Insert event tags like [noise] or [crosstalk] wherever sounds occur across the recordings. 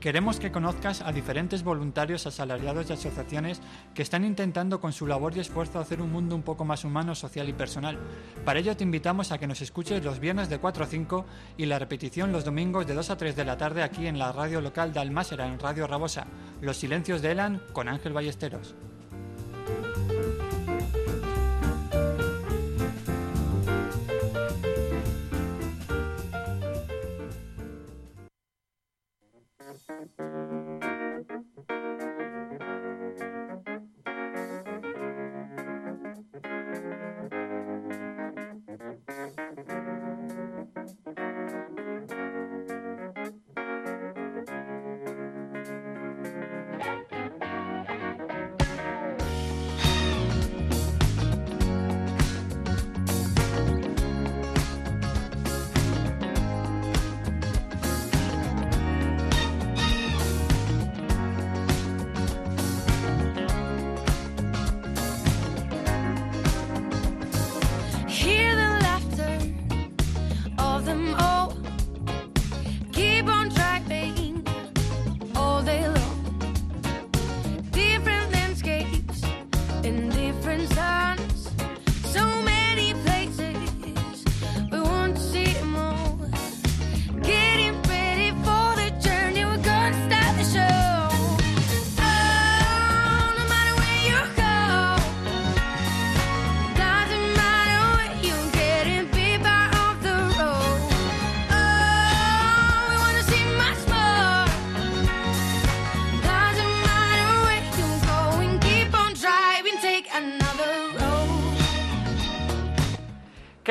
Queremos que conozcas a diferentes voluntarios asalariados y asociaciones que están intentando con su labor y esfuerzo hacer un mundo un poco más humano, social y personal. Para ello te invitamos a que nos escuches los viernes de 4 a 5 y la repetición los domingos de 2 a 3 de la tarde aquí en la radio local de Almásera, en Radio Rabosa. Los silencios de Elan con Ángel Ballesteros.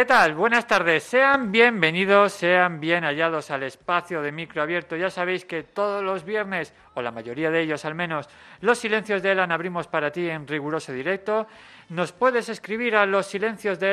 Tal? Buenas tardes. Sean bienvenidos, sean bien hallados al espacio de micro abierto. Ya sabéis que todos los viernes, o la mayoría de ellos al menos, los silencios de Elan abrimos para ti en riguroso directo. Nos puedes escribir a los silencios de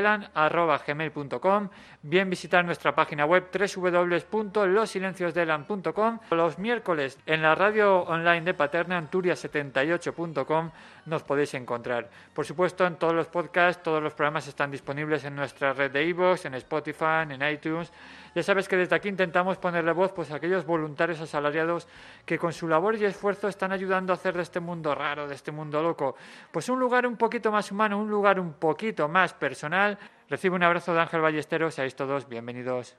bien visitar nuestra página web www.losilenciosdeelan.com. Los miércoles en la radio online de Paterna, anturia78.com, nos podéis encontrar. Por supuesto, en todos los podcasts, todos los programas están disponibles en nuestra red de iVoox, en Spotify, en iTunes. Ya sabes que desde aquí intentamos ponerle voz pues, a aquellos voluntarios asalariados que con su labor y esfuerzo están ayudando a hacer de este mundo raro, de este mundo loco, pues un lugar un poquito más humano, un lugar un poquito más personal. Recibe un abrazo de Ángel Ballesteros, seáis todos bienvenidos.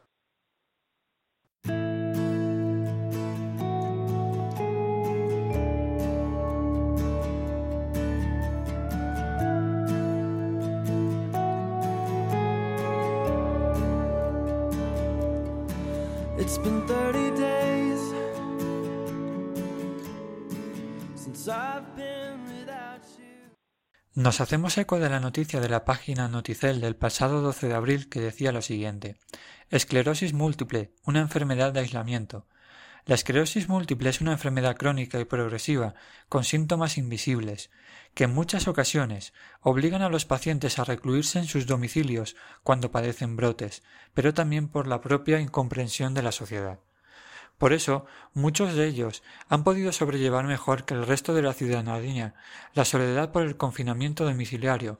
It's been 30 days since I've been without you. Nos hacemos eco de la noticia de la página Noticel del pasado 12 de abril que decía lo siguiente. Esclerosis múltiple, una enfermedad de aislamiento. La esclerosis múltiple es una enfermedad crónica y progresiva, con síntomas invisibles, que en muchas ocasiones obligan a los pacientes a recluirse en sus domicilios cuando padecen brotes, pero también por la propia incomprensión de la sociedad. Por eso, muchos de ellos han podido sobrellevar mejor que el resto de la ciudadanía la soledad por el confinamiento domiciliario.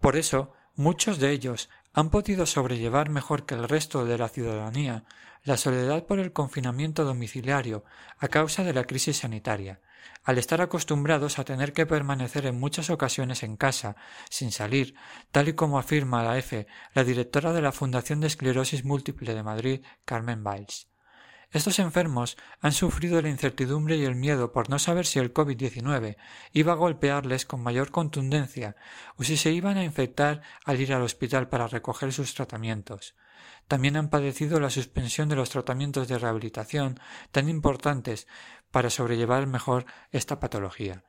Por eso, muchos de ellos han podido sobrellevar mejor que el resto de la ciudadanía la soledad por el confinamiento domiciliario a causa de la crisis sanitaria, al estar acostumbrados a tener que permanecer en muchas ocasiones en casa, sin salir, tal y como afirma la EFE, la directora de la Fundación de Esclerosis Múltiple de Madrid, Carmen Valls. Estos enfermos han sufrido la incertidumbre y el miedo por no saber si el COVID-19 iba a golpearles con mayor contundencia o si se iban a infectar al ir al hospital para recoger sus tratamientos. También han padecido la suspensión de los tratamientos de rehabilitación tan importantes para sobrellevar mejor esta patología.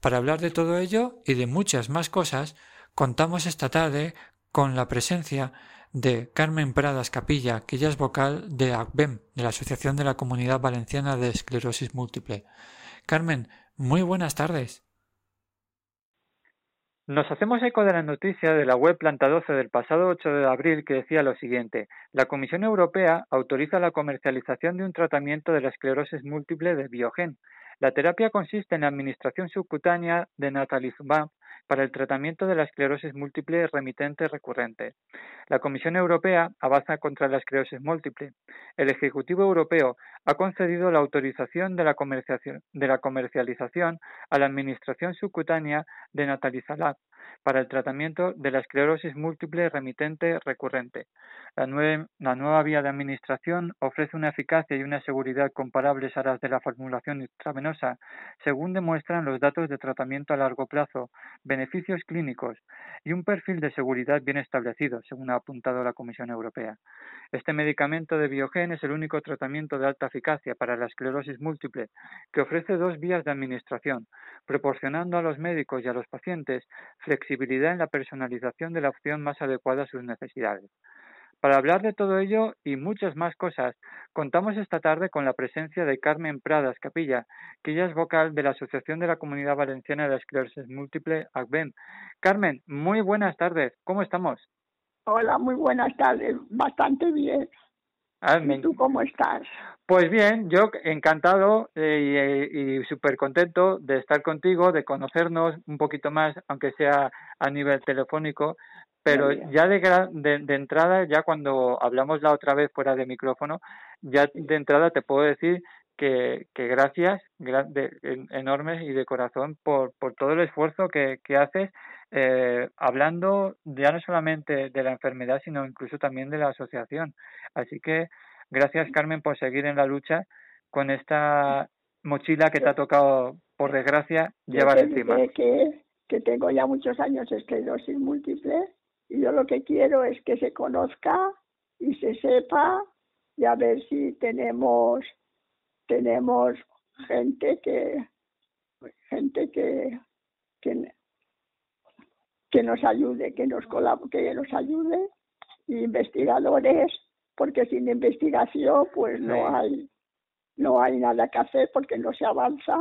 Para hablar de todo ello y de muchas más cosas, contamos esta tarde con la presencia de Carmen Pradas Capilla, que ella es vocal de ACBEM, de la Asociación de la Comunidad Valenciana de Esclerosis Múltiple. Carmen, muy buenas tardes. Nos hacemos eco de la noticia de la web Planta 12 del pasado 8 de abril que decía lo siguiente. La Comisión Europea autoriza la comercialización de un tratamiento de la esclerosis múltiple de Biogen. La terapia consiste en la administración subcutánea de natalizumab para el tratamiento de la esclerosis múltiple remitente recurrente. La Comisión Europea avanza contra la esclerosis múltiple. El Ejecutivo Europeo ha concedido la autorización de la, comercialización a la Administración subcutánea de Natalizalab para el tratamiento de la esclerosis múltiple remitente recurrente. La nueva vía de administración ofrece una eficacia y una seguridad comparables a las de la formulación intravenosa, según demuestran los datos de tratamiento a largo plazo, beneficios clínicos y un perfil de seguridad bien establecido, según ha apuntado la Comisión Europea. Este medicamento de Biogen es el único tratamiento de alta eficacia para la esclerosis múltiple que ofrece dos vías de administración, proporcionando a los médicos y a los pacientes flexibilidad en la personalización de la opción más adecuada a sus necesidades. Para hablar de todo ello y muchas más cosas, contamos esta tarde con la presencia de Carmen Pradas Capilla, que ella es vocal de la Asociación de la Comunidad Valenciana de Esclerosis Múltiple, ACBEM. Carmen, muy buenas tardes, ¿cómo estamos? Hola, muy buenas tardes. Bastante bien. Ah, ¿Y tú cómo estás? Pues bien, yo encantado eh, y, y súper contento de estar contigo, de conocernos un poquito más, aunque sea a nivel telefónico, pero ya de, gra- de, de entrada, ya cuando hablamos la otra vez fuera de micrófono, ya de entrada te puedo decir que, que gracias gra- de- enormes y de corazón por, por todo el esfuerzo que, que haces eh, hablando ya no solamente de la enfermedad, sino incluso también de la asociación. Así que gracias, Carmen, por seguir en la lucha con esta mochila que te ha tocado, por desgracia, llevar encima. que, que tengo ya muchos años esclerosis múltiple y yo lo que quiero es que se conozca y se sepa y a ver si tenemos tenemos gente que gente que que, que nos ayude, que nos colab- que nos ayude, y investigadores, porque sin investigación pues no hay no hay nada que hacer porque no se avanza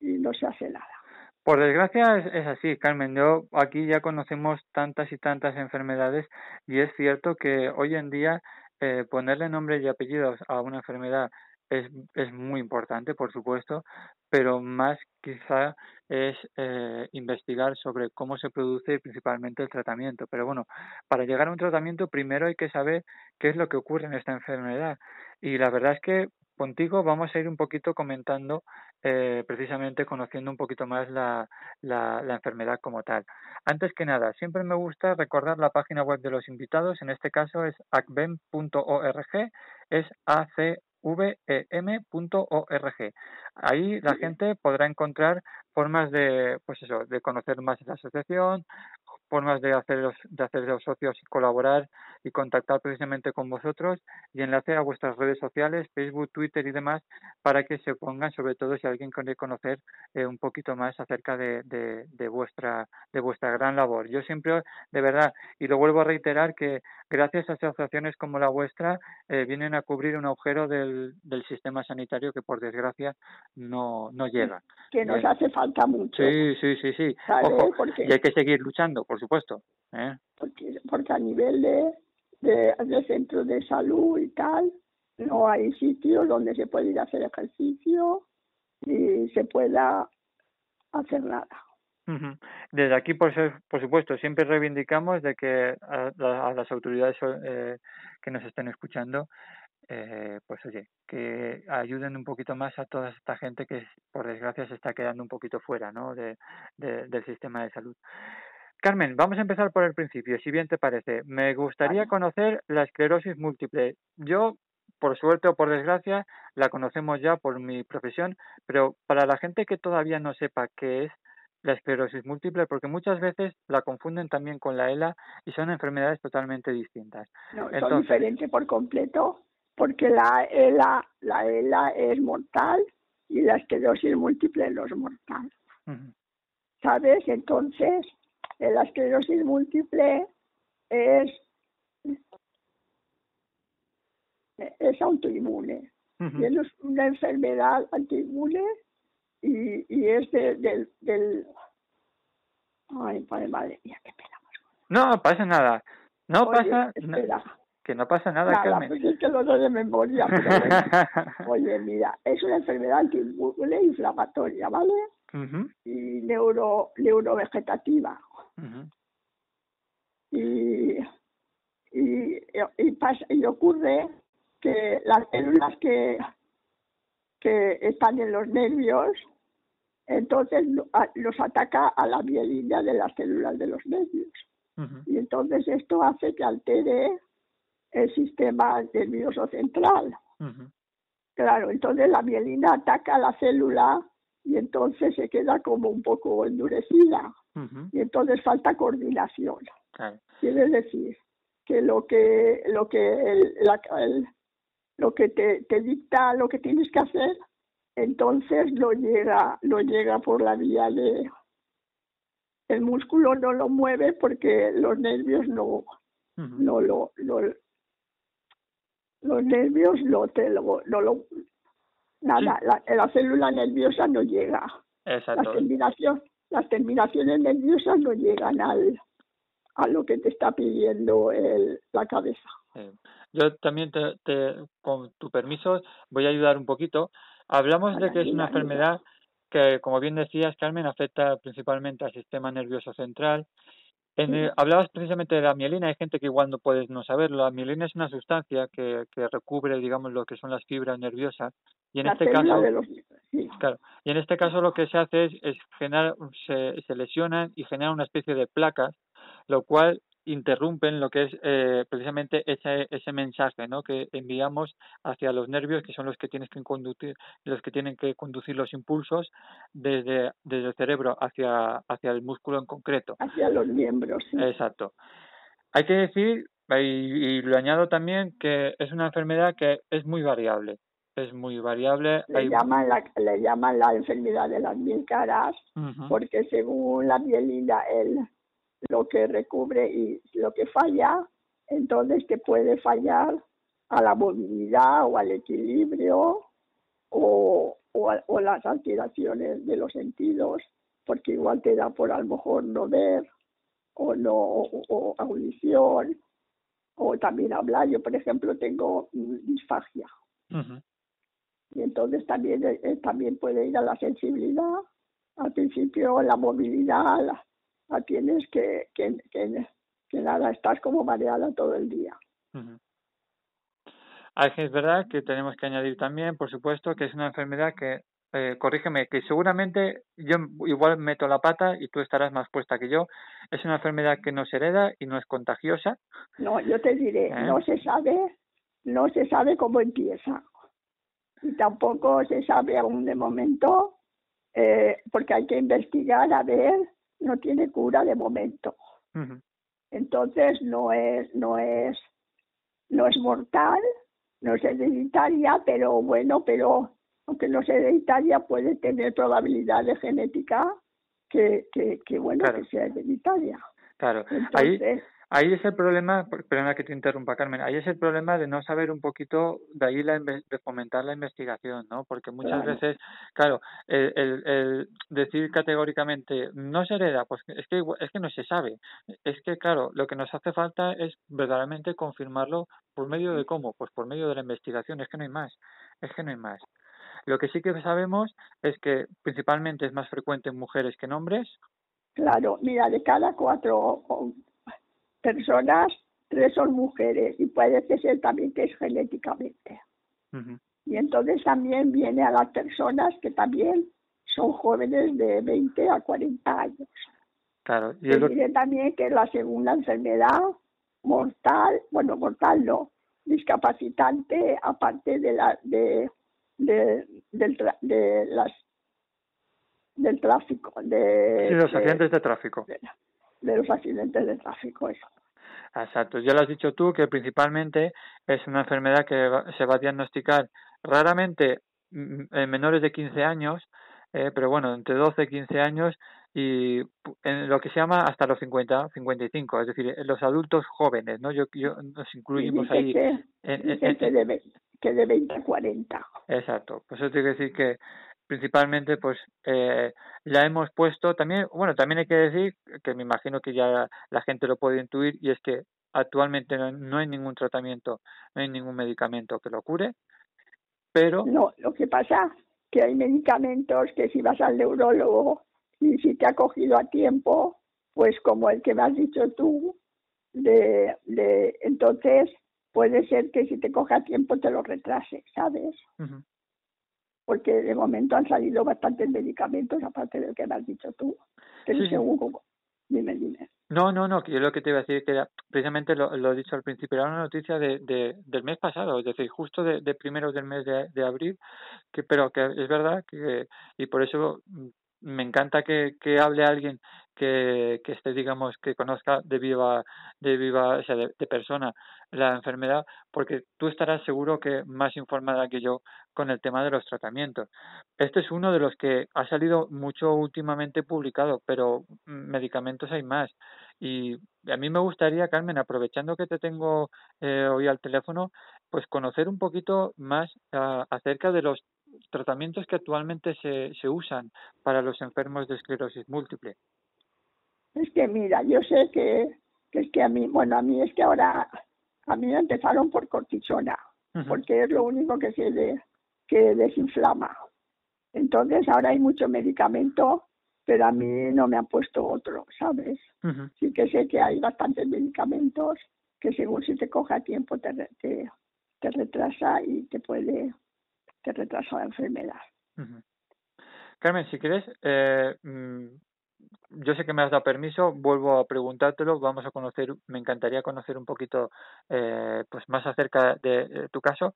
y no se hace nada. Por desgracia es, es así, Carmen. Yo aquí ya conocemos tantas y tantas enfermedades y es cierto que hoy en día eh, ponerle nombre y apellidos a una enfermedad es, es muy importante, por supuesto, pero más quizá es eh, investigar sobre cómo se produce y principalmente el tratamiento. Pero bueno, para llegar a un tratamiento primero hay que saber qué es lo que ocurre en esta enfermedad. Y la verdad es que contigo vamos a ir un poquito comentando eh, precisamente conociendo un poquito más la, la, la enfermedad como tal. Antes que nada, siempre me gusta recordar la página web de los invitados, en este caso es acbem.org, es acvem.org. Ahí la gente podrá encontrar formas de, pues eso, de conocer más la asociación, formas de haceros, de haceros socios y colaborar y contactar precisamente con vosotros y enlace a vuestras redes sociales, Facebook, Twitter y demás, para que se pongan, sobre todo si alguien quiere conocer eh, un poquito más acerca de, de, de vuestra de vuestra gran labor. Yo siempre, de verdad, y lo vuelvo a reiterar, que gracias a asociaciones como la vuestra eh, vienen a cubrir un agujero del, del sistema sanitario que por desgracia no, no llega. Que nos hace falta mucho, Sí, sí, sí, sí. y hay que seguir luchando, por supuesto. ¿eh? porque, porque a nivel de, de, de centros de salud y tal, no hay sitios donde se puede ir a hacer ejercicio y se pueda hacer nada. Desde aquí, por, ser- por supuesto, siempre reivindicamos de que a, a las autoridades eh, que nos estén escuchando, eh, pues oye, que ayuden un poquito más a toda esta gente que, por desgracia, se está quedando un poquito fuera ¿no? de, de- del sistema de salud. Carmen, vamos a empezar por el principio, si bien te parece. Me gustaría Vale. conocer la esclerosis múltiple. Yo, por suerte o por desgracia, la conocemos ya por mi profesión, pero para la gente que todavía no sepa qué es la esclerosis múltiple, porque muchas veces la confunden también con la ELA y son enfermedades totalmente distintas. No, son Entonces- diferentes por completo porque la ELA, la ELA es mortal y la esclerosis múltiple no es mortal. ¿Sabes? Entonces, la esclerosis múltiple es, es autoinmune. Y es una enfermedad autoinmune y, y es de- del, del... Ay, madre, madre mía, qué pena. No pasa nada. No Oye, pasa espera, que no pasa nada, nada, Carmen. pues es que lo doy de memoria. [laughs] pero. Oye, mira, es una enfermedad autoinmune inflamatoria, ¿vale? Y neuro, neurovegetativa. Y, y, y, pasa, y ocurre que las células que, que están en los nervios, entonces los ataca a la mielina de las células de los nervios. Y entonces esto hace que altere el sistema nervioso central. Claro, entonces la mielina ataca a la célula y entonces se queda como un poco endurecida y entonces falta coordinación. claro. Quiere decir que lo que lo que el- la- el- lo que te, te dicta lo que tienes que hacer, entonces lo llega lo llega por la vía de el músculo no lo mueve porque los nervios no Ujú, no lo, lo- los nervios no te lo, no lo nada la, la célula nerviosa no llega las Exacto. terminaciones las terminaciones nerviosas no llegan al a lo que te está pidiendo el, la cabeza Sí. Yo también, te, te- con tu permiso, voy a ayudar un poquito. Hablamos de que es una enfermedad que, como bien decías, Carmen, afecta principalmente al sistema nervioso central. En el- hablabas precisamente de la mielina, hay gente que igual no puede no saberlo. La mielina es una sustancia que, que recubre, digamos, lo que son las fibras nerviosas. Y en la este caso, de los sí, Claro, y en este caso lo que se hace es, es generar, se, se lesionan y generan una especie de placas, lo cual interrumpen lo que es eh, precisamente ese, ese mensaje ¿no? que enviamos hacia los nervios, que son los que tienes que conducir, los que tienen que conducir los impulsos desde, desde el cerebro hacia, hacia el músculo en concreto. hacia los miembros sí. Exacto. Hay que decir, y, y lo añado también, que es una enfermedad que es muy variable. Es muy variable. le hay- llaman la le llaman la enfermedad de las mil caras porque según la mielina el lo que recubre y lo que falla entonces te puede fallar a la movilidad o al equilibrio o, o, a- o las alteraciones de los sentidos porque igual te da por a lo mejor no ver o no o, o audición o también hablar. Yo por ejemplo tengo mm, disfagia. Y entonces también eh, eh, también puede ir a la sensibilidad. Al principio la movilidad la, la tienes que, que, que, que nada estás como mareada todo el día que- Es verdad que tenemos que añadir también, por supuesto, que es una enfermedad que, eh, corrígeme, que seguramente yo igual meto la pata y tú estarás más puesta que yo. Es una enfermedad que no se hereda y no es contagiosa. no yo te diré ¿Eh? no se sabe no se sabe cómo empieza y tampoco se sabe aún de momento eh, porque hay que investigar a ver no tiene cura de momento. Entonces no es no es no es mortal no es hereditaria pero bueno pero aunque no es hereditaria puede tener probabilidades genéticas que, que, que bueno Claro. que sea hereditaria. Claro, entonces ahí es el problema, per- perdona que te interrumpa, Carmen, ahí es el problema de no saber un poquito, de ahí la, de fomentar la investigación, ¿no? Porque muchas Claro. veces, claro, el, el, el decir categóricamente no se hereda, pues es que es que no se sabe. Es que, claro, lo que nos hace falta es verdaderamente confirmarlo por medio de cómo, pues por medio de la investigación, es que no hay más, es que no hay más. Lo que sí que sabemos es que principalmente es más frecuente en mujeres que en hombres, claro mira de cada cuatro personas tres son mujeres y puede ser también que es genéticamente. Y entonces también viene a las personas que también son jóvenes de 20 a 40 años. Claro, y lo diré también que la segunda enfermedad mortal, bueno, mortal no, discapacitante, aparte de la de, de, del tra- de las del tráfico, de, sí, los de- accidentes de tráfico. de- de los accidentes de tráfico, eso. Exacto, ya lo has dicho tú que principalmente es una enfermedad que se va a diagnosticar raramente mm, en menores de 15 años, eh, pero bueno, entre 12 y 15 años y en lo que se llama hasta los 50, 55, es decir, en los adultos jóvenes, ¿no? Yo, yo nos incluimos ahí. que, en- en- dice en- que, de, que de 20 a 40. Exacto, pues eso tiene que decir que principalmente pues eh, la hemos puesto también, bueno, también hay que decir que me imagino que ya la gente lo puede intuir y es que actualmente no, no hay ningún tratamiento, no hay ningún medicamento que lo cure, pero No, lo que pasa que hay medicamentos que si vas al neurólogo y si te ha cogido a tiempo, pues como el que me has dicho tú, de, de entonces puede ser que si te coge a tiempo te lo retrase, ¿sabes? Porque de momento han salido bastantes medicamentos, aparte del que me has dicho tú. Pero Sí, seguro, dime, dime. No, no, no, que yo lo que te iba a decir que era, precisamente lo, lo he dicho al principio, era una noticia de, de, del mes pasado, es decir, justo de, de primeros del mes de, de abril, que pero que es verdad que, y por eso me encanta que, que hable alguien que, que esté, digamos, que conozca de viva, de viva, o sea, de, persona la enfermedad, porque tú estarás seguro que más informada que yo con el tema de los tratamientos. Este es uno de los que ha salido mucho últimamente publicado, pero medicamentos hay más. Y a mí me gustaría, Carmen, aprovechando que te tengo eh, hoy al teléfono, pues conocer un poquito más ah, acerca de los tratamientos que actualmente se, se usan para los enfermos de esclerosis múltiple. Es que mira, yo sé que, que es que a mí, bueno, a mí es que ahora, a mí me empezaron por cortisona, porque es lo único que se de, que desinflama. Entonces ahora hay mucho medicamento, pero a mí no me han puesto otro, ¿sabes? Ujú. Sí que sé que hay bastantes medicamentos que según si te coge a tiempo te, te retrasa y te puede, te retrasa la enfermedad. Carmen, si quieres, eh, mm, yo sé que me has dado permiso, vuelvo a preguntártelo, vamos a conocer, me encantaría conocer un poquito eh, pues más acerca de, de tu caso,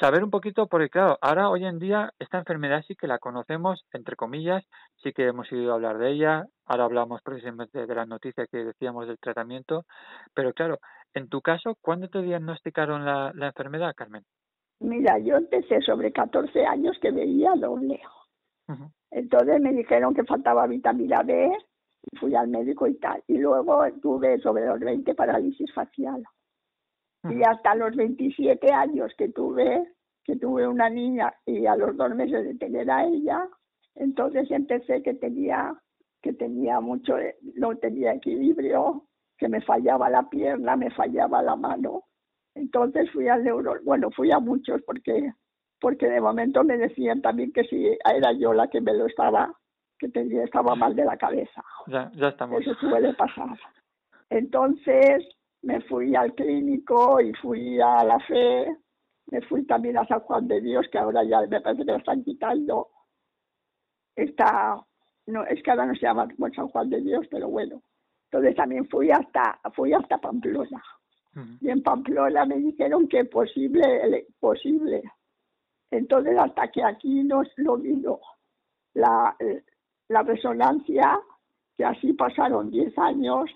saber un poquito, porque claro, ahora hoy en día esta enfermedad sí que la conocemos, entre comillas, sí que hemos oído hablar de ella, ahora hablamos precisamente de las noticias que decíamos del tratamiento, pero claro, en tu caso, ¿cuándo te diagnosticaron la, la enfermedad, Carmen? Mira, yo empecé sobre 14 años que veía doble. Entonces me dijeron que faltaba vitamina B y fui al médico y tal. Y luego tuve sobre los 20 parálisis facial. Y hasta los 27 años que tuve, que tuve una niña y a los dos meses de tener a ella, entonces empecé que tenía que tenía mucho, no tenía equilibrio, que me fallaba la pierna, me fallaba la mano. Entonces fui al neuro, bueno, fui a muchos porque porque de momento me decían también que si era yo la que me lo estaba, que tenía, estaba mal de la cabeza. Ya, ya estamos. Eso suele pasar. Entonces me fui al clínico y fui a la fe, me fui también a San Juan de Dios, que ahora ya me parece que lo están quitando. Está, no, es que ahora no se llama San Juan de Dios, pero bueno. Entonces también fui hasta, fui hasta Pamplona. Y en Pamplona me dijeron que posible, posible. Entonces hasta que aquí nos lo vino la, la resonancia, que así pasaron 10 años,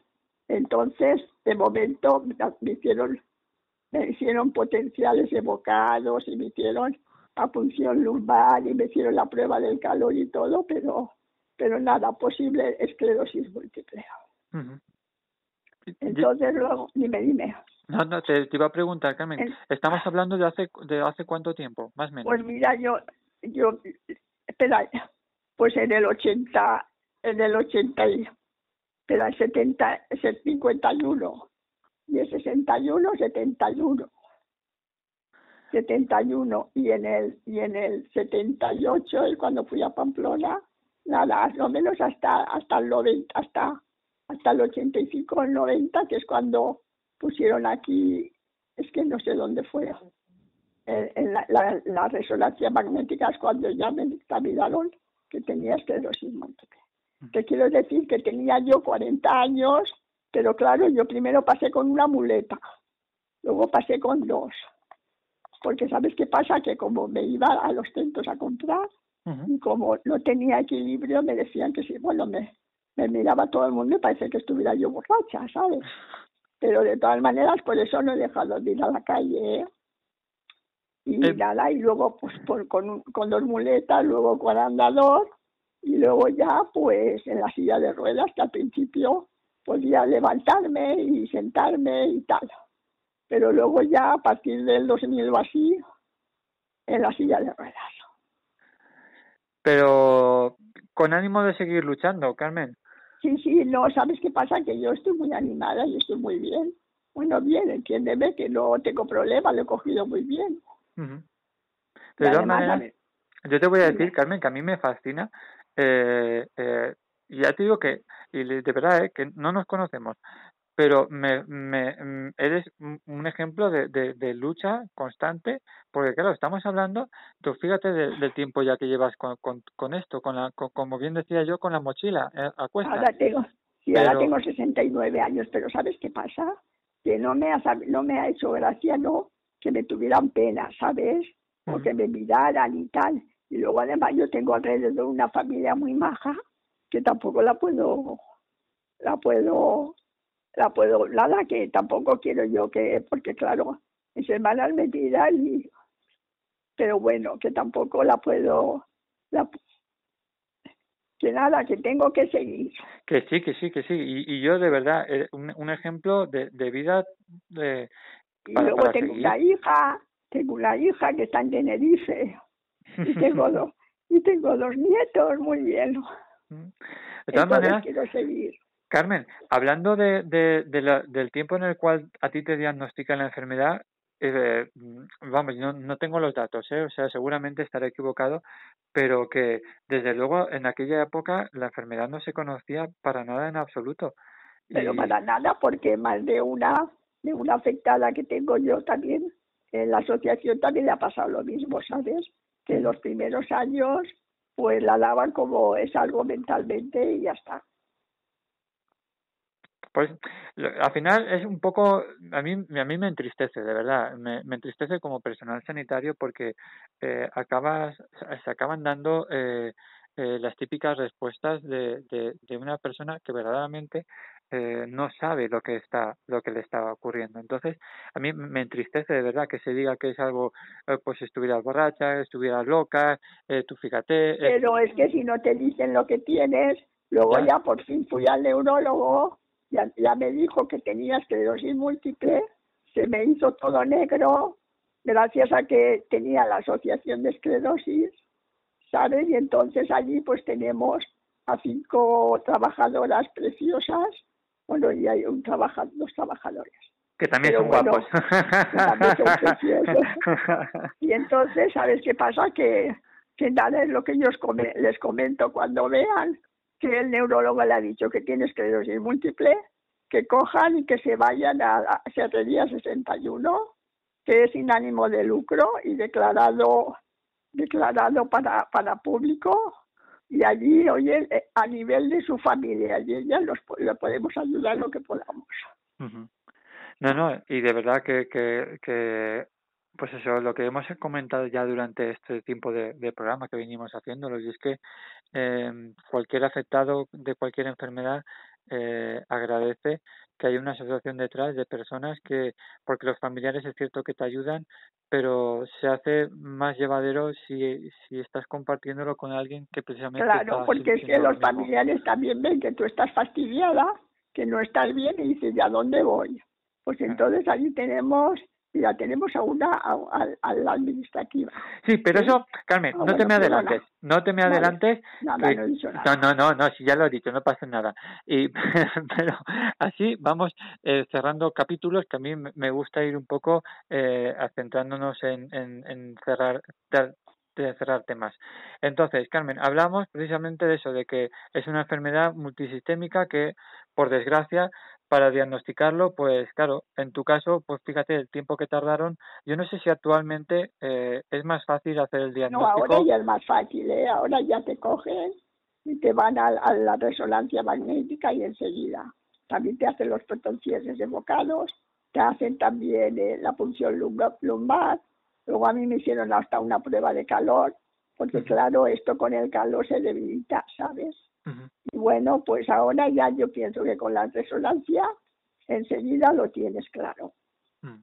entonces de momento me hicieron, me hicieron potenciales evocados y me hicieron la punción lumbar y me hicieron la prueba del calor y todo, pero, pero nada, posible esclerosis múltiple. Entonces luego, dime, dime. No, no, te, te iba a preguntar, Carmen, estamos hablando de hace de hace cuánto tiempo, más o menos. Pues mira, yo, yo, espera, pues en el 80, en el 80 y, espera, el 70, es el 51, y el 61, 71. 71 y en el y en el 78 y cuando fui a Pamplona nada lo menos hasta hasta el 90 hasta hasta el 85 el 90 que es cuando pusieron aquí es que no sé dónde fue en, en la, la, la resonancia magnética es cuando ya me dictaminaron que tenía esclerosis múltiple. Te quiero decir que tenía yo 40 años, pero claro, yo primero pasé con una muleta, luego pasé con dos. Porque sabes qué pasa, que como me iba a los centros a comprar y como no tenía equilibrio, me decían que sí, bueno, me, me miraba todo el mundo y parece que estuviera yo borracha, ¿sabes? Pero de todas maneras, por eso no he dejado de ir a la calle, ¿eh? Y Eh. nada, y luego pues por, con, con dos muletas, luego con andador, y luego ya pues en la silla de ruedas, que al principio podía levantarme y sentarme y tal. Pero luego ya a partir del 2000 o así, en la silla de ruedas. Pero con ánimo de seguir luchando, Carmen. Sí, sí, no, ¿sabes qué pasa? Que yo estoy muy animada y estoy muy bien. Bueno, bien, entiéndeme que no tengo problema, lo he cogido muy bien. Ujú. Y De todas maneras, Yo te voy a decir, Carmen, que a mí me fascina. Eh, eh, y ya te digo que, y de verdad, eh, que no nos conocemos, pero me, me, mm, eres un ejemplo de, de, de lucha constante, porque claro, estamos hablando, tú fíjate de- del tiempo ya que llevas con, con, con esto, con la, con- como bien decía yo, con la mochila eh, a cuestas. Ahora tengo, sí, ahora Pero- tengo 69 años, pero ¿sabes qué pasa? Que no me ha, no me ha hecho gracia, no, que me tuvieran pena, ¿sabes? O que me miraran y tal. Y luego además yo tengo alrededor una familia muy maja que tampoco la puedo, la puedo, la puedo, nada que tampoco quiero yo que, porque claro, mis hermanas me miran y, pero bueno, que tampoco la puedo, la, que nada, que tengo que seguir. Que sí, que sí, que sí. Y, y yo de verdad, eh, un, un ejemplo de, de vida de, Y luego tengo seguir. una hija, tengo una hija que está en Tenerife y tengo [laughs] dos, y tengo dos nietos, muy bien. De todas Entonces maneras, quiero seguir. Carmen, hablando de, de, de la- del tiempo en el cual a ti te diagnostican la enfermedad, eh, mm, vamos, no, no tengo los datos, ¿eh? o sea, seguramente estaré equivocado, pero que desde luego en aquella época la enfermedad no se conocía para nada en absoluto. Pero Y- para nada, porque más de una, de una afectada que tengo yo también, en la asociación también le ha pasado lo mismo, ¿sabes? Que en los primeros años pues la daban como es algo mentalmente y ya está. Pues lo- al final es un poco, a mí, a mí me entristece, de verdad, me, me entristece como personal sanitario porque eh, acabas, se acaban dando eh, eh, las típicas respuestas de, de, de una persona que verdaderamente eh, no sabe lo que está, lo que le está ocurriendo. Entonces, a mí me entristece de verdad que se diga que es algo, eh, pues estuvieras borracha, estuvieras loca, eh, tú fíjate, eh, Pero es que si no te dicen lo que tienes, luego Ya. ya por fin fui al neurólogo, ya, ya me dijo que tenía esclerosis múltiple, se me hizo todo negro, gracias a que tenía la asociación de esclerosis, ¿sabes? Y entonces allí pues tenemos a cinco trabajadoras preciosas, bueno, y hay un trabaja, dos trabajadores. que también pero son bueno, guapos. que también son preciosos. Y entonces, ¿sabes qué pasa? Que, que nada es lo que yo les comento cuando vean que el neurólogo le ha dicho que tiene esclerosis múltiple, que cojan y que se vayan a, a Serrería 61, que es sin ánimo de lucro y declarado declarado para, para público. Y allí, oye, eh, a nivel de su familia, y ella los, le podemos ayudar lo que podamos. No, no, y de verdad que, que, que, pues eso, lo que hemos comentado ya durante este tiempo de, de programa que venimos haciéndolo, y es que eh, cualquier afectado de cualquier enfermedad eh, agradece que haya una asociación detrás de personas que, porque los familiares es cierto que te ayudan, pero se hace más llevadero si, si estás compartiéndolo con alguien que precisamente Claro, porque es que lo los mismo. familiares también ven que tú estás fastidiada, que no estás bien y dices, ¿y a dónde voy? Pues entonces allí tenemos, tenemos a una, a, a- a la administrativa. Sí, pero eso, Carmen, Ah, no te me adelantes, no te me adelantes, no. No, no, no, no, si ya lo he dicho, no pasa nada. Y, [laughs] pero así vamos eh, cerrando capítulos que a mí me- gusta ir un poco eh, centrándonos en, en, en cerrar, de cerrar temas. Entonces, Carmen, hablamos precisamente de eso, de que es una enfermedad multisistémica que, por desgracia, para diagnosticarlo, pues claro, en tu caso, pues fíjate el tiempo que tardaron. Yo no sé si actualmente eh, es más fácil hacer el No, diagnóstico. ahora ya es más fácil, ¿eh? Ahora ya te cogen y te van a, a la resonancia magnética y enseguida. También te hacen los protoncieses evocados, te hacen también eh, la punción lumbar. Luego a mí me hicieron hasta una prueba de calor, porque claro, esto con el calor se debilita, ¿sabes? Y bueno, pues ahora ya yo pienso que con la resonancia enseguida lo tienes claro. Mm.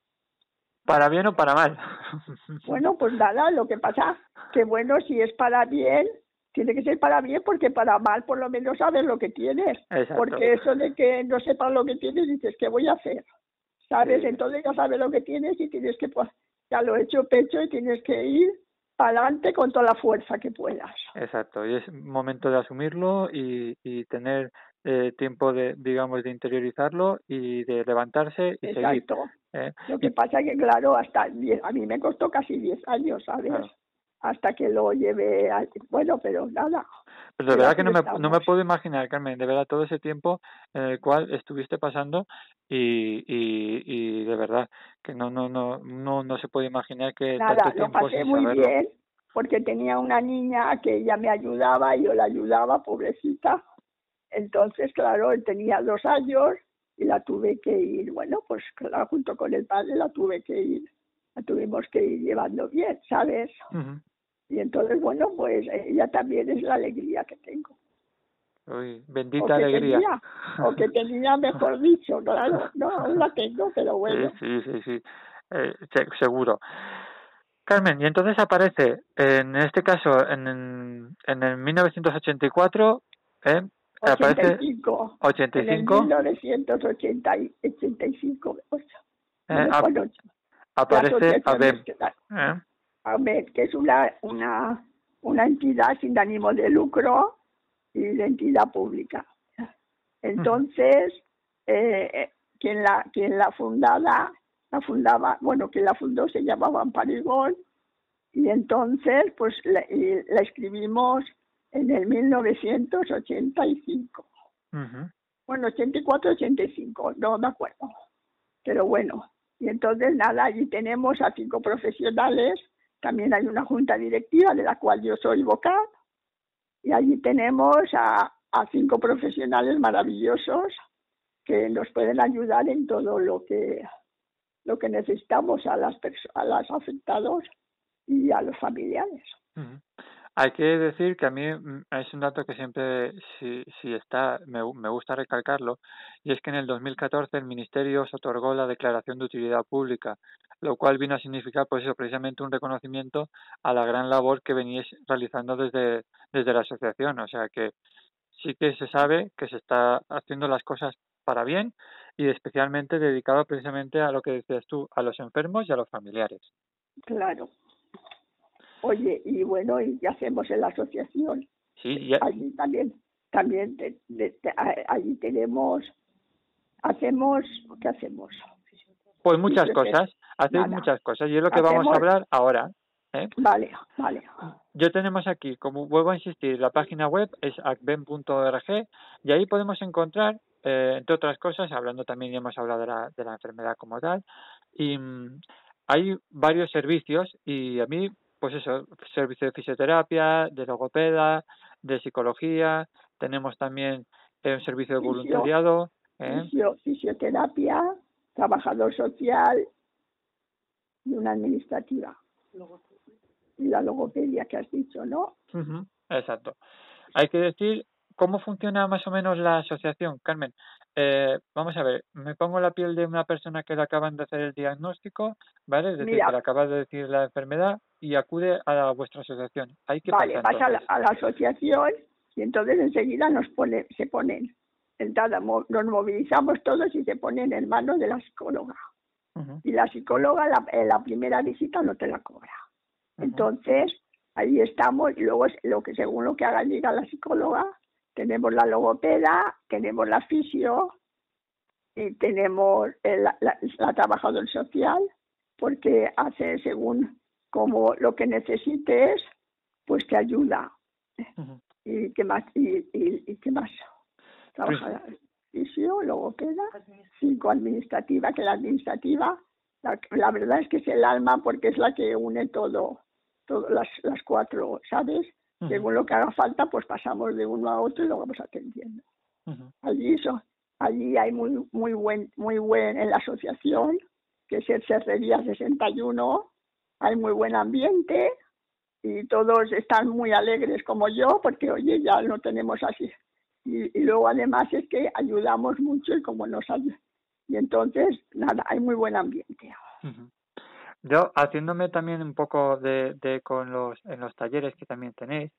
Para bien o para mal. [laughs] Bueno, pues nada, lo que pasa que bueno, si es para bien, tiene que ser para bien porque para mal por lo menos sabes lo que tienes. Exacto. Porque eso de que no sepas lo que tienes, dices, ¿qué voy a hacer? ¿Sabes? Sí. Entonces ya sabes lo que tienes y tienes que, pues, ya lo he hecho pecho y tienes que ir adelante con toda la fuerza que puedas. Exacto, y es momento de asumirlo y, y tener eh, tiempo de, digamos, de interiorizarlo y de levantarse y seguir. Exacto. ¿eh? Lo que pasa que, claro, hasta 10, a mí me costó casi 10 años, ¿sabes? Claro. Hasta que lo lleve al... Bueno, pero nada. Pero de verdad que no me, no me puedo imaginar, Carmen, de verdad todo ese tiempo en el cual estuviste pasando y, y, y de verdad que no, no, no, no, no se puede imaginar que Nada, tanto lo tiempo pasé sin muy saberlo. bien porque tenía una niña que ella me ayudaba y yo la ayudaba, pobrecita. Entonces, claro, él tenía dos años y la tuve que ir, bueno, pues claro, junto con el padre la tuve que ir, la tuvimos que ir llevando bien, ¿sabes? Ujú. Y entonces, bueno, pues ella también es la alegría que tengo. Uy, O bendita que alegría. tenía, o que tenía, mejor dicho, claro. No, aún la tengo, pero bueno. Sí, sí, sí, sí, eh, se- seguro. Carmen, y entonces aparece, en este caso, en, en, en el 1984, ¿eh? aparece 85. En el 85, 1985. o sea, eh, no ap- aparece ¿eh? ABEM, que es una, una, una entidad sin ánimo de lucro y de entidad pública. Entonces, eh, eh, quien la quien la fundada, la fundaba, bueno, quien la fundó se llamaba Amparigón y entonces pues la, y la escribimos en el 1985. Ujú. Bueno, 84, 85, no me acuerdo. Pero bueno, y entonces nada, allí tenemos a cinco profesionales, también hay una junta directiva de la cual yo soy vocal, y allí tenemos a, a cinco profesionales maravillosos que nos pueden ayudar en todo lo que lo que necesitamos a las a los afectados y a los familiares. Hay que decir que a mí mm, es un dato que siempre, si, si está, me, me gusta recalcarlo, y es que en el 2014 el Ministerio os otorgó la Declaración de Utilidad Pública, lo cual vino a significar, pues eso, precisamente un reconocimiento a la gran labor que veníais realizando desde, desde la asociación. O sea que sí que se sabe que se está haciendo las cosas para bien y especialmente dedicado precisamente a lo que decías tú, a los enfermos y a los familiares. Claro. Oye, y bueno, ¿y qué hacemos en la asociación? Sí, ya, allí también también te- allí tenemos hacemos qué hacemos Pues muchas cosas, hacéis nada. muchas cosas y es lo que vamos a hablar ahora. ¿eh? vale vale Yo tenemos aquí, como vuelvo a insistir, la página web es acben.org y ahí podemos encontrar, eh, entre otras cosas, hablando también, ya hemos hablado de la, de la enfermedad como tal, y mm, hay varios servicios y a mí, pues eso, servicio de fisioterapia, de logopeda, de psicología, tenemos también eh, un servicio de voluntariado, ¿eh? Fisio- fisioterapia trabajador social y una administrativa y la logopedia que has dicho no Ujú, Exacto. Hay que decir cómo funciona más o menos la asociación, Carmen. Eh, vamos a ver, me pongo la piel de una persona que le acaban de hacer el diagnóstico, ¿vale? Es decir, Mira. que le acabas de decir la enfermedad y acude a vuestra asociación. Hay que vale vas a la, a la asociación y entonces enseguida nos pone se ponen mo- nos movilizamos todos y se ponen en manos de la psicóloga y la psicóloga la, en la primera visita no te la cobra. Entonces, ahí estamos y luego lo que según lo que haga diga la psicóloga, tenemos la logopeda, tenemos la fisio y tenemos el- la, la, la trabajadora social porque hace según como lo que necesites, pues te ayuda. ¿Y qué más? ¿Y, y, y qué más? Trabajadora fisio, logopeda, cinco administrativa, que la administrativa, la, la verdad es que es el alma porque es la que une todo, todo las, las cuatro, ¿sabes? Según lo que haga falta, pues pasamos de uno a otro y lo vamos atendiendo. Allí eso, allí hay muy muy buen muy buen en la asociación, que es el Cerrería 61, hay muy buen ambiente y todos están muy alegres como yo, porque oye, ya no tenemos así. Y, y luego además es que ayudamos mucho y como nos ayudan. Y entonces, nada, hay muy buen ambiente. Yo, haciéndome también un poco de, de con los, en los talleres que también tenéis,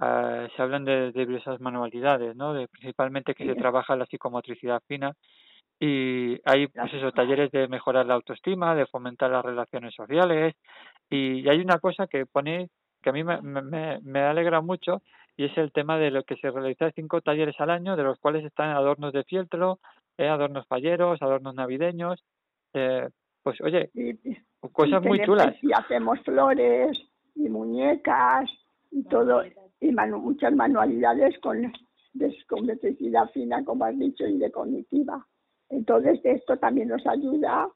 eh, se hablan de, de diversas manualidades, ¿no? De principalmente que se trabaja la psicomotricidad fina y hay, pues eso, talleres de mejorar la autoestima, de fomentar las relaciones sociales y, y hay una cosa que ponéis que a mí me- me, me alegra mucho y es el tema de lo que se realiza cinco talleres al año, de los cuales están adornos de fieltro, eh, adornos falleros, adornos navideños, eh, pues oye, Y, y cosas muy chulas. Y hacemos flores, y muñecas y todo, y manu- muchas manualidades con, de- con electricidad fina, como has dicho, y de cognitiva. Entonces, esto también nos ayuda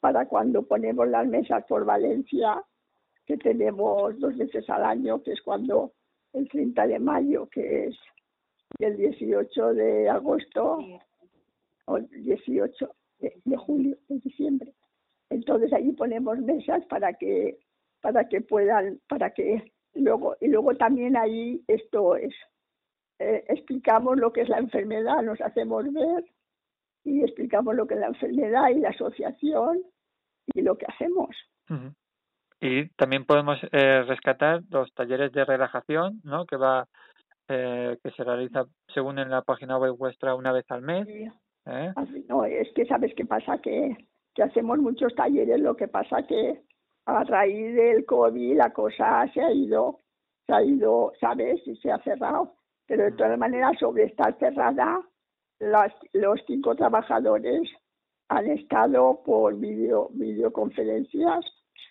para cuando ponemos las mesas por Valencia, que tenemos dos veces al año, que es cuando el 30 de mayo, que es y el 18 de agosto, o el 18 de, julio, de diciembre. Entonces allí ponemos mesas para que para que puedan, para que luego y luego también ahí esto es eh, explicamos lo que es la enfermedad, nos hacemos ver y explicamos lo que es la enfermedad y la asociación y lo que hacemos. Y también podemos eh, rescatar los talleres de relajación, ¿no? Que va, eh, que se realiza según en la página web vuestra una vez al mes, ¿eh? Así, No, es que sabes qué pasa, que, que hacemos muchos talleres, lo que pasa que a raíz del COVID la cosa se ha ido, se ha ido, ¿sabes? Y se ha cerrado. Pero de todas maneras, sobre estar cerrada, las, los cinco trabajadores han estado por video, videoconferencias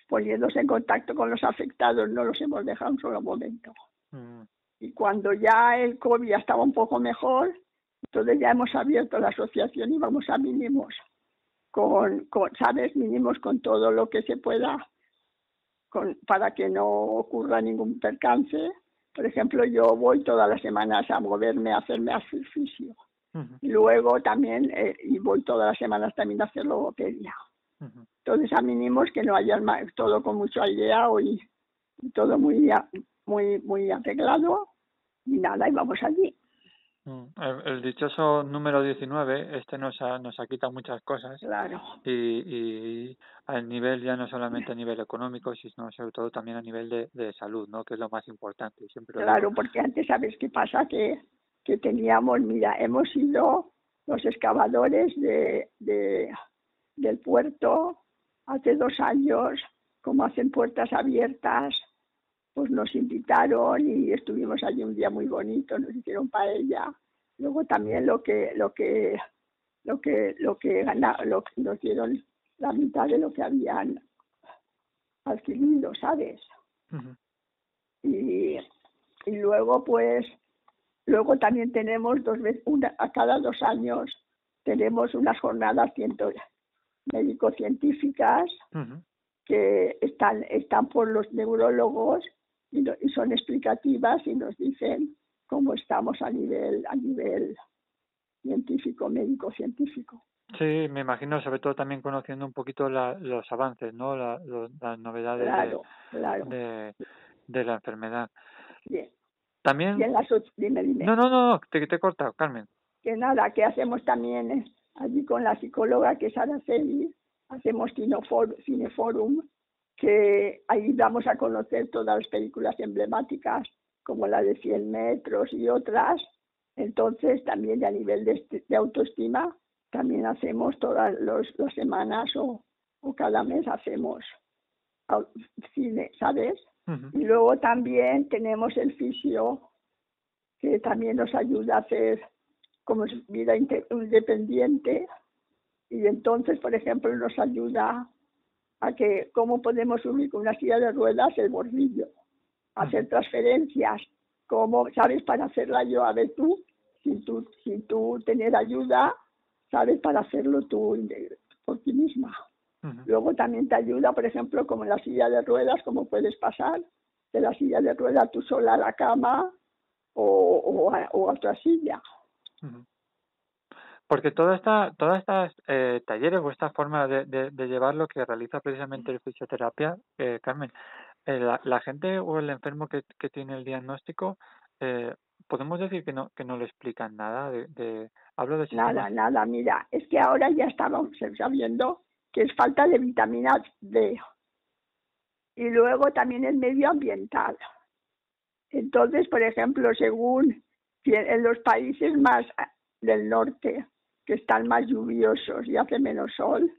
poniéndose en contacto con los afectados, no los hemos dejado un solo momento. Mm, Y cuando ya el COVID ya estaba un poco mejor, entonces ya hemos abierto la asociación y vamos a mínimos, con, con ¿sabes? Mínimos con todo lo que se pueda, con, para que no ocurra ningún percance. Por ejemplo, yo voy todas las semanas a moverme, a hacerme ejercicio. Y luego también, eh, y voy todas las semanas también a hacer logopedia. Entonces a mínimos que no haya todo con mucho aireado y, y todo muy, muy, muy arreglado. Y nada, y vamos allí. Mm, El, el dichoso número 19, este nos ha, nos ha quitado muchas cosas Claro, y, y al nivel ya no solamente a nivel económico, sino sobre todo también a nivel de, de salud, ¿no? Que es lo más importante. Siempre claro, porque antes sabes qué pasa, que, que teníamos, mira, hemos sido los excavadores de, de, del puerto hace dos años, como hacen puertas abiertas, pues nos invitaron y estuvimos allí un día muy bonito, nos hicieron paella. Luego también lo que, lo que, lo que, lo que lo que nos dieron la mitad de lo que habían adquirido, ¿sabes? Y, y luego pues luego también tenemos dos veces una a cada dos años tenemos unas jornadas ciento- médico-científicas que están están por los neurólogos y, no- y son explicativas y nos dicen cómo estamos a nivel a nivel científico médico científico Sí, me imagino, sobre todo también conociendo un poquito la, los avances, ¿no? La, las novedades de- claro de, de la enfermedad. bien También... y en las ocho- dime dime No, no, no, no, te, te he cortado, Carmen. que nada, que hacemos también eh, allí con la psicóloga que es Araceli, hacemos cinefor- cineforum, que ahí damos a conocer todas las películas emblemáticas, como la de 100 metros y otras. Entonces, también a nivel de, de autoestima, también hacemos todas los, las semanas o, o cada mes hacemos cine, ¿sabes? Y luego también tenemos el fisio, que también nos ayuda a hacer como es vida independiente. Y entonces, por ejemplo, nos ayuda a que cómo podemos subir con una silla de ruedas el bordillo, hacer transferencias, cómo, ¿sabes? Para hacerla yo, a ver tú, sin tú, sin tú tener ayuda, ¿sabes? Para hacerlo tú por ti misma. Luego también te ayuda, por ejemplo, como en la silla de ruedas, cómo puedes pasar de la silla de ruedas tú sola a la cama o, o, a, o a otra silla. Porque toda esta, todas estas eh, talleres o esta forma de, de, de llevar lo que realiza precisamente el fisioterapia, eh, Carmen, eh, la, la gente o el enfermo que, que tiene el diagnóstico, eh, podemos decir que no que no le explican nada de, de hablo de Nada, nada, mira, es que ahora ya estamos sabiendo que es falta de vitamina D. Y luego también el medioambiental. Entonces, por ejemplo, según en los países más ah, del norte, que están más lluviosos y hace menos sol,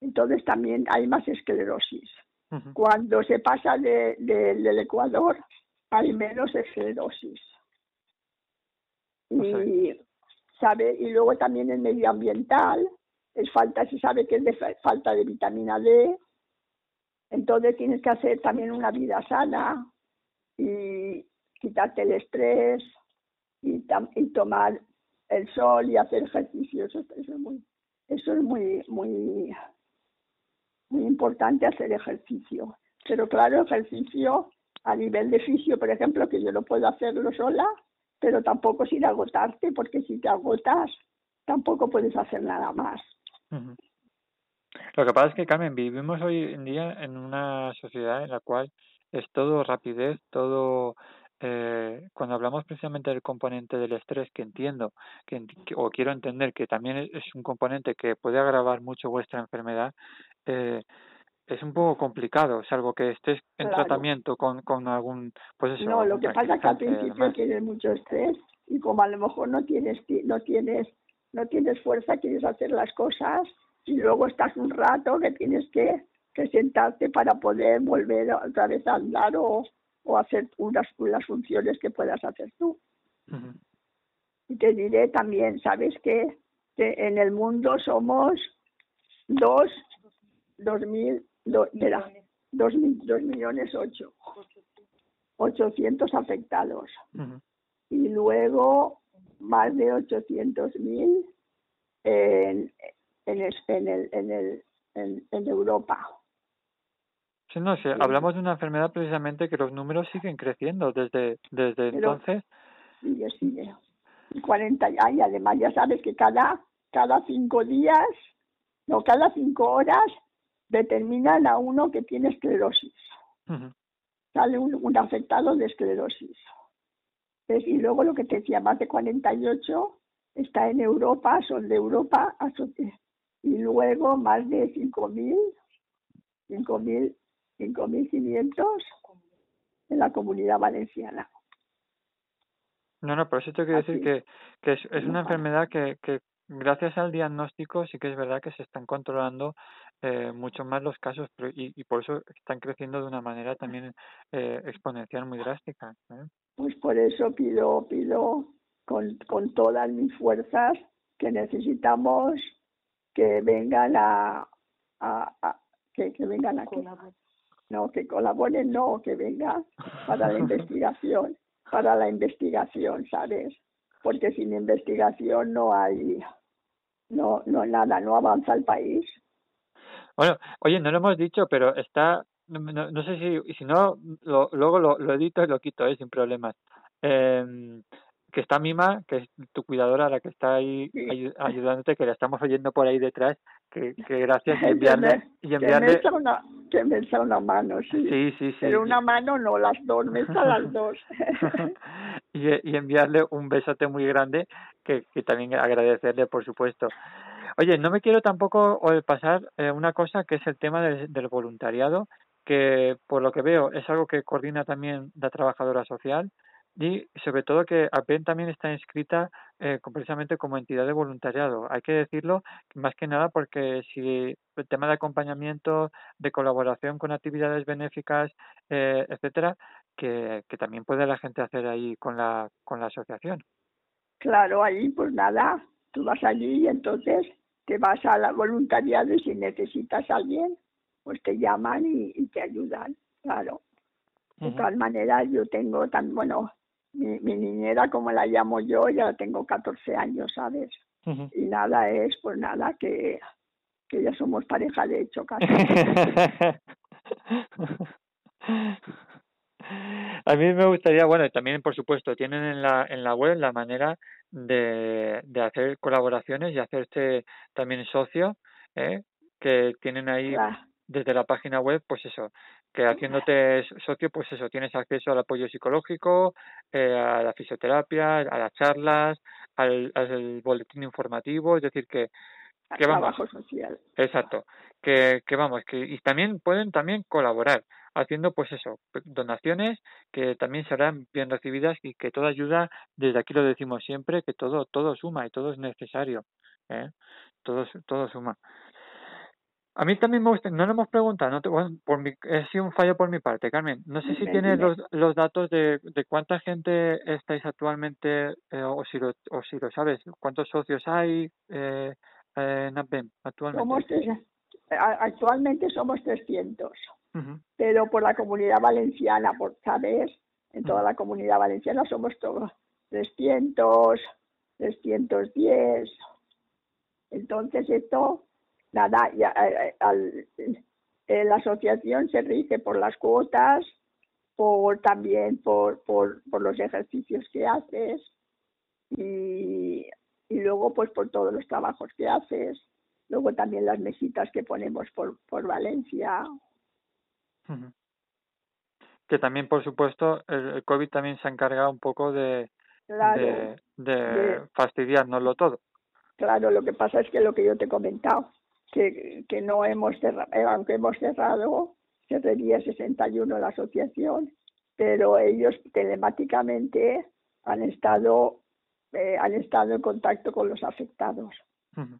entonces también hay más esclerosis. Ujú, Cuando se pasa de, de- del Ecuador, hay menos esclerosis. Y, ¿sabe? y luego también el medioambiental, es falta, se sabe que es de fa- falta de vitamina D, entonces tienes que hacer también una vida sana, y quitarte el estrés y, y tomar el sol y hacer ejercicio. Eso, es muy, eso es muy, muy, muy importante hacer ejercicio. Pero claro, ejercicio a nivel de fisio, por ejemplo, que yo no puedo hacerlo sola, pero tampoco sin agotarte, porque si te agotas, tampoco puedes hacer nada más. Lo que pasa es que, Carmen, vivimos hoy en día en una sociedad en la cual es todo rapidez, todo... eh, cuando hablamos precisamente del componente del estrés, que entiendo, que, o quiero entender que también es, un componente que puede agravar mucho vuestra enfermedad, eh, es un poco complicado, salvo que estés en Claro. tratamiento con, con algún, pues eso, No, lo que pasa es que al principio tienes mucho estrés y como a lo mejor no tienes ti- no tienes no tienes fuerza, quieres hacer las cosas y luego estás un rato que tienes que, que sentarte para poder volver otra vez a andar o, o hacer unas las funciones que puedas hacer tú. Y te diré también, ¿sabes qué? Que en el mundo somos dos, dos mil, do, espera, dos, dos millones ocho, ochocientos afectados. Y luego más de ochocientos mil en, en, es- en, el, en, el, en, en Europa. Sí, no sé, hablamos de una enfermedad precisamente que los números siguen creciendo desde, desde entonces. Sigue, sigue. Y 40 ya, y además ya sabes que cada, cada cinco días, no, cada cinco horas determinan a uno que tiene esclerosis. Sale un, un afectado de esclerosis. ¿Ves? Y luego lo que te decía, más de 48 está en Europa, son de Europa, aso- y luego más de 5.000, 5.000, 5.500 en la comunidad valenciana. No, no, por eso te quiero decir que, que es, es una enfermedad que, que gracias al diagnóstico sí que es verdad que se están controlando eh, mucho más los casos pero- y, y por eso están creciendo de una manera también eh, exponencial muy drástica. ¿eh? Pues por eso pido, pido con, con todas mis fuerzas que necesitamos que vengan a, a, a- que, que vengan a que, no, que colaboren, no, que vengan para la [laughs] investigación, para la investigación, ¿sabes? Porque sin investigación no hay, no, no nada, no avanza el país. Bueno, oye, no lo hemos dicho, pero está, no, no- no sé si, si no, lo- luego lo, lo edito y lo quito, ¿eh? sin problemas. Em, que está Mima, que es tu cuidadora, la que está ahí ayudándote, que la estamos oyendo por ahí detrás, que, que gracias y [laughs] Que me- enviarle, Que me echa una, que me echa una mano, sí. sí, sí, sí, Pero una mano no, las dos, me echa las [laughs] dos. y, y enviarle un besote muy grande que, que también agradecerle por supuesto oye no me quiero tampoco pasar eh, una cosa que es el tema del, del voluntariado que por lo que veo es algo que coordina también la trabajadora social y sobre todo que APEN también está inscrita eh, precisamente como entidad de voluntariado. Hay que decirlo más que nada porque si el tema de acompañamiento, de colaboración con actividades benéficas, eh, etcétera, que, que también puede la gente hacer ahí con la, con la asociación. Claro, ahí pues nada, tú vas allí y entonces te vas a la voluntariado y si necesitas a alguien, pues te llaman y, y te ayudan, claro. De Ujú. tal manera yo tengo tan, bueno, mi, mi niñera como la llamo yo, ya tengo 14 años, ¿sabes? Y nada es, pues nada, que, que ya somos pareja de hecho casi. [laughs] A mí me gustaría, bueno, y también por supuesto tienen en la en la web la manera de, de hacer colaboraciones y hacerse también socio, ¿eh? que tienen ahí Claro. Desde la página web, pues eso, que haciéndote socio, pues eso, tienes acceso al apoyo psicológico, eh, a la fisioterapia, a las charlas, al, al boletín informativo, es decir, que, que vamos, trabajo social. Exacto, que, que vamos, que y también pueden también colaborar haciendo pues eso, donaciones que también serán bien recibidas y que toda ayuda, desde aquí lo decimos siempre, que todo todo suma y todo es necesario, ¿eh? Todo todo suma. A mí también me gusta, no lo hemos preguntado, no te, bueno, por mi, ha sido un fallo por mi parte, Carmen. No sé si tienes los, los datos de, de cuánta gente estáis actualmente, eh, o si lo, o si lo sabes, cuántos socios hay eh, en APEM actualmente. Somos tres- actualmente somos 300. Ujú. pero por la comunidad valenciana, por saber, En toda la comunidad valenciana somos todos 300, 310. Entonces esto, nada, ya, al- eh, la asociación se rige por las cuotas, por también por, por, por los ejercicios que haces y, y luego pues por todos los trabajos que haces. Luego también las mesitas que ponemos por, por Valencia. Que también, por supuesto, el, el COVID también se ha encargado un poco de, Claro, de, de de- fastidiárnoslo todo. claro, lo que pasa es que lo que yo te he comentado, que, que no hemos cerrado, aunque hemos cerrado, cerraría 61 la asociación, pero ellos telemáticamente han estado, eh, han estado en contacto con los afectados.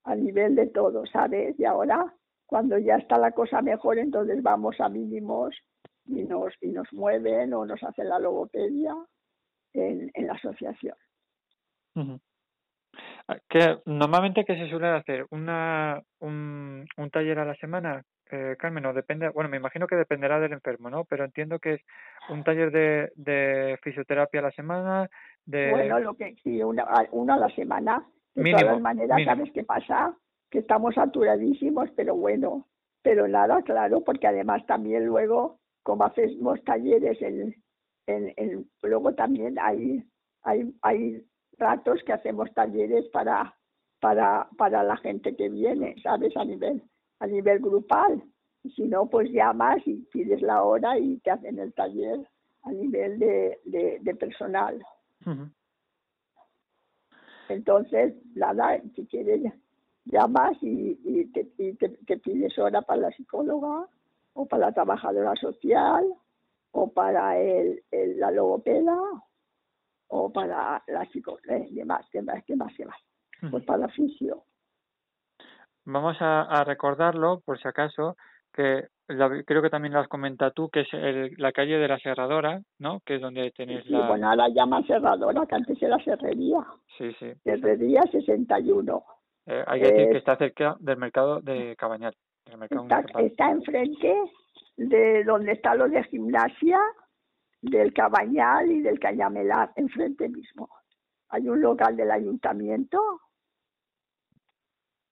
A nivel de todo, ¿sabes? Y ahora, cuando ya está la cosa mejor, entonces vamos a mínimos y nos, y nos mueven o nos hacen la logopedia en, en la asociación. Ah, Que normalmente qué se suele hacer una un, un taller a la semana, eh, Carmen, o depende, bueno, me imagino que dependerá del enfermo, ¿no? Pero entiendo que es un taller de, de fisioterapia a la semana, de Bueno, lo que sí, una, a- uno a la semana. De Mínimo, todas maneras, mínimo. ¿sabes qué pasa? Que estamos saturadísimos, pero bueno, pero nada, claro, porque además también luego, como hacemos talleres, en, en, en- luego también hay, hay, hay ratos que hacemos talleres para, para, para la gente que viene, ¿sabes? A nivel, a nivel grupal. Y si no, pues llamas y pides la hora y te hacen el taller a nivel de, de, de personal. Entonces, nada, si quieres, llamas y, y, te, y te, te pides hora para la psicóloga o para la trabajadora social o para el, el- la logopeda o para la psicóloga. ¿Qué más? ¿Qué más? ¿Qué más? ¿Qué más? Pues para la fisio. Vamos a, a recordarlo, por si acaso, que la- creo que también lo has comentado tú, que es el- la calle de la Serradora, ¿no? Que es donde tenéis Y la... bueno, ahora llama cerradora, que antes era serrería. Sí, sí. Serrería 61. Eh, hay que decir que Es- está cerca del mercado de Cabañal, del mercado Está, está enfrente de donde está lo de gimnasia, del Cabañal y del Cañamelar, enfrente mismo. Hay un local del ayuntamiento.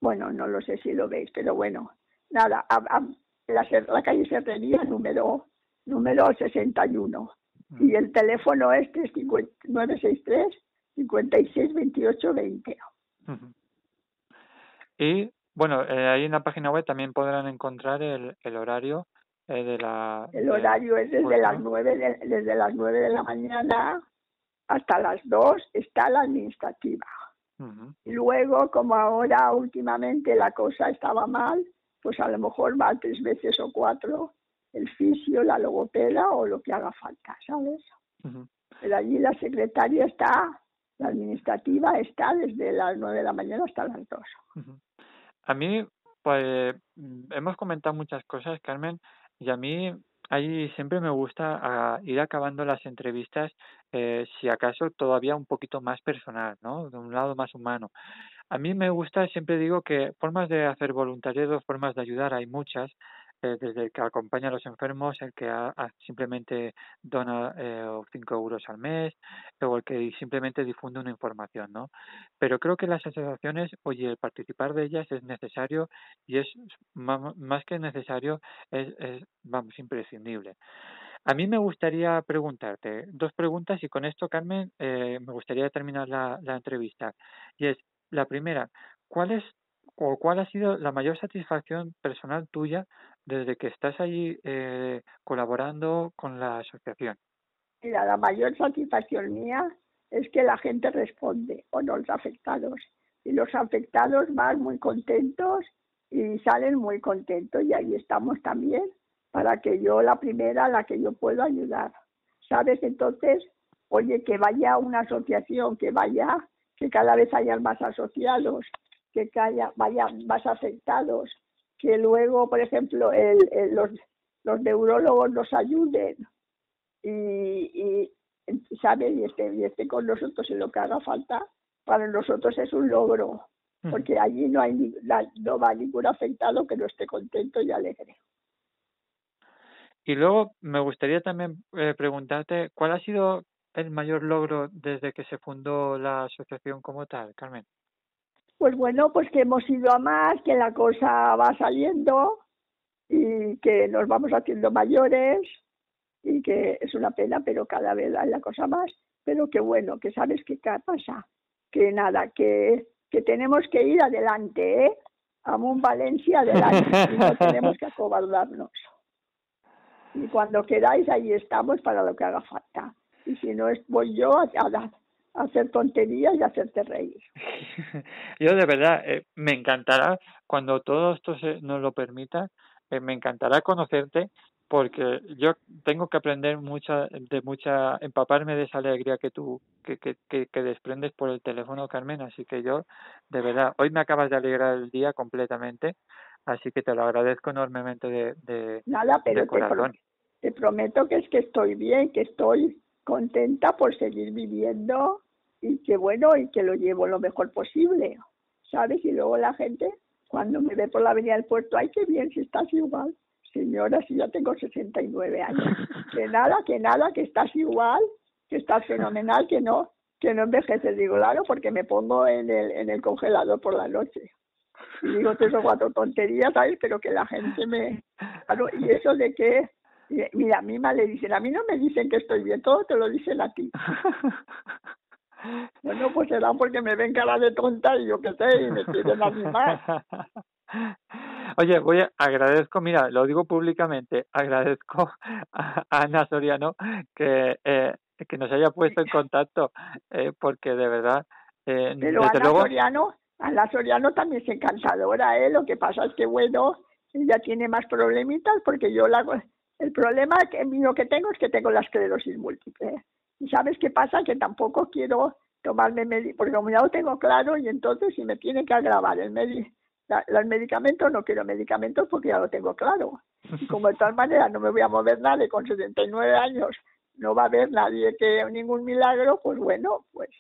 Bueno, no lo sé si lo veis, pero bueno, nada, a- a- la, calle Serrería número, número 61. Mm. Y el teléfono este es 963 56 28 20. Ujú. Y bueno, eh, ahí en la página web también podrán encontrar el, el horario eh, de la... El de- horario es desde las nueve de, desde las nueve de la mañana hasta las dos está la administrativa. Y luego, como ahora últimamente la cosa estaba mal, pues a lo mejor va tres veces o cuatro el fisio, la logopeda o lo que haga falta, ¿sabes? Pero allí la secretaria está, la administrativa está desde las nueve de la mañana hasta las dos. Ujú. A mí, pues, mm, hemos comentado muchas cosas, Carmen, y a mí ahí siempre me gusta ah, ir acabando las entrevistas, eh, si acaso todavía un poquito más personal, ¿no? De un lado más humano. A mí me gusta, siempre digo que formas de hacer voluntariado, formas de ayudar, hay muchas, eh, desde el que acompaña a los enfermos, el que simplemente dona eh, cinco euros al mes, o el que simplemente difunde una información, ¿no? Pero creo que las asociaciones, oye, el participar de ellas es necesario y es más que necesario, es, vamos, imprescindible. A mí me gustaría preguntarte dos preguntas y con esto, Carmen, eh, me gustaría terminar la, la entrevista. Y es, la primera, ¿cuál es o cuál ha sido la mayor satisfacción personal tuya desde que estás allí eh, colaborando con la asociación? Mira, la mayor satisfacción mía es que la gente responde, o no los afectados. Y los afectados van muy contentos y salen muy contentos. Y ahí estamos también para que yo, la primera, la que yo puedo ayudar. ¿Sabes? Entonces, oye, que vaya una asociación, que vaya, que cada vez hayan más asociados, que haya, vayan más afectados, que luego, por ejemplo, el, el- los, los neurólogos nos ayuden y, y ¿sabes? Y esté, y esté con nosotros en lo que haga falta, para nosotros es un logro, Ujú. porque allí no hay no va ningún afectado que no esté contento y alegre. Y luego me gustaría también eh, preguntarte cuál ha sido el mayor logro desde que se fundó la asociación como tal, Carmen. Pues bueno, pues que hemos ido a más, que la cosa va saliendo y que nos vamos haciendo mayores y que es una pena, pero cada vez hay la cosa más. Pero que bueno, que sabes qué pasa, que nada, que, que tenemos que ir adelante, ¿eh? Amón Valencia adelante, [laughs] y no tenemos que acobardarnos. Y cuando queráis, ahí estamos para lo que haga falta. Y si no, es, voy yo a, a, a hacer tonterías y hacerte reír. [laughs] Yo de verdad, eh, me encantará, cuando todo esto se, nos lo permita, eh, me encantará conocerte porque yo tengo que aprender mucha de mucha empaparme de esa alegría que tú que, que, que, que, desprendes por el teléfono Carmen así que yo de verdad hoy me acabas de alegrar el día completamente así que te lo agradezco enormemente de, de nada pero de corazón. Te, te prometo que es que estoy bien que estoy contenta por seguir viviendo y que bueno y que lo llevo lo mejor posible sabes y luego la gente cuando me ve por la avenida del puerto ay qué bien si estás igual señora, si ya tengo 69 años, [laughs] que nada, que nada, que estás igual, que estás fenomenal, que no, que no envejeces, digo, claro, porque me pongo en el, en el congelador por la noche. Y digo tres o cuatro tonterías, ¿sabes? Pero que la gente me... Claro, y eso de que, mira, a mí me le dicen, a mí no me dicen que estoy bien, todo te lo dicen a ti. [laughs] Bueno, pues será porque me ven cara de tonta y yo qué sé, y me quieren animar. [laughs] Oye, voy a, agradezco, mira, lo digo públicamente, agradezco a, a Ana Soriano que, eh, que nos haya puesto en contacto, eh, porque de verdad, eh, Pero desde Ana luego... Soriano, Ana Soriano también es encantadora, ¿eh? Lo que pasa es que, bueno, ella tiene más problemitas porque yo la... El problema que, mío que tengo es que tengo la esclerosis múltiple. ¿Y sabes qué pasa? Que tampoco quiero tomarme medicamentos, porque como ya lo tengo claro, y entonces si me tiene que agravar el médico los medicamentos, no quiero medicamentos porque ya lo tengo claro. Y como de tal manera no me voy a mover nadie con 79 años, no va a haber nadie que ningún milagro, pues bueno, pues.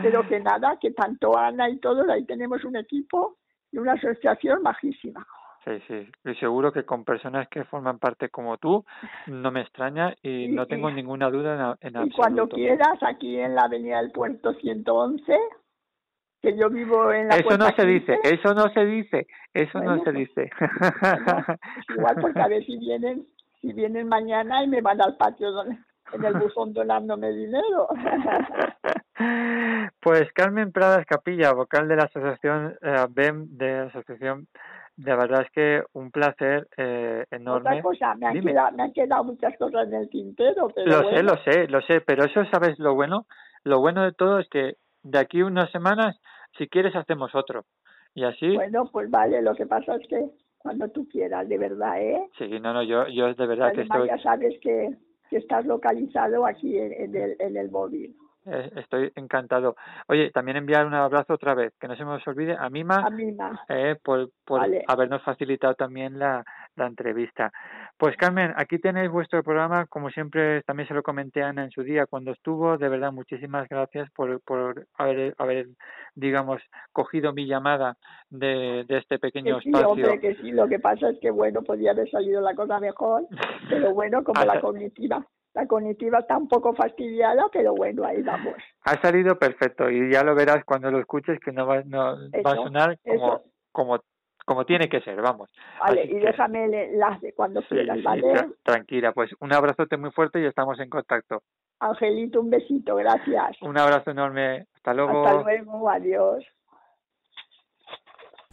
Pero que nada, que tanto Ana y todos, ahí tenemos un equipo y una asociación majísima. Sí, sí, y seguro que con personas que forman parte como tú, no me extraña y, no tengo ninguna duda en, en absoluto. Y cuando quieras, aquí en la Avenida del Puerto 111, que yo vivo en la Eso no se 15. dice, eso no se dice, eso Bueno, no se pues- dice. Pues igual porque a ver si vienen, si vienen mañana y me van al patio en el buzón donándome dinero. [laughs] Pues Carmen Pradas Capilla, vocal de la asociación eh, BEM, de la asociación, de verdad es que un placer eh, Otra enorme. cosa, me han, quedado, me han quedado muchas cosas en el tintero, pero Lo bueno, sé, lo sé, lo sé, pero eso sabes lo bueno, lo bueno de todo es que de aquí unas semanas, si quieres, hacemos otro. Y así, bueno, pues vale, lo que pasa es que cuando tú quieras, de verdad, ¿eh? sí, no, no, yo, yo de verdad que Además estoy, ya sabes que, que estás localizado aquí en, en el, en el móvil. Eh, estoy encantado. Oye, también enviar un abrazo otra vez, que no se nos olvide, a Mima, A eh, por, por Vale. habernos facilitado también la, la entrevista. Pues Carmen, aquí tenéis vuestro programa, como siempre también se lo comenté a Ana en su día cuando estuvo, de verdad muchísimas gracias por, por haber, haber, digamos, cogido mi llamada de, de este pequeño Que sí, espacio. hombre, que sí, lo que pasa es que, bueno, podría haber salido la cosa mejor, pero bueno, como la cognitiva, la cognitiva está un poco fastidiada, pero bueno, ahí vamos. Ha salido perfecto y ya lo verás cuando lo escuches que no va, no, va a sonar como, eso. como, como tiene que ser, vamos. Vale, Así y que- déjame el enlace cuando Sí, quieras, sí, ¿vale? tra- tranquila, pues un abrazote muy fuerte y estamos en contacto. Angelito, un besito, gracias. Un abrazo enorme. Hasta luego. Hasta luego, adiós.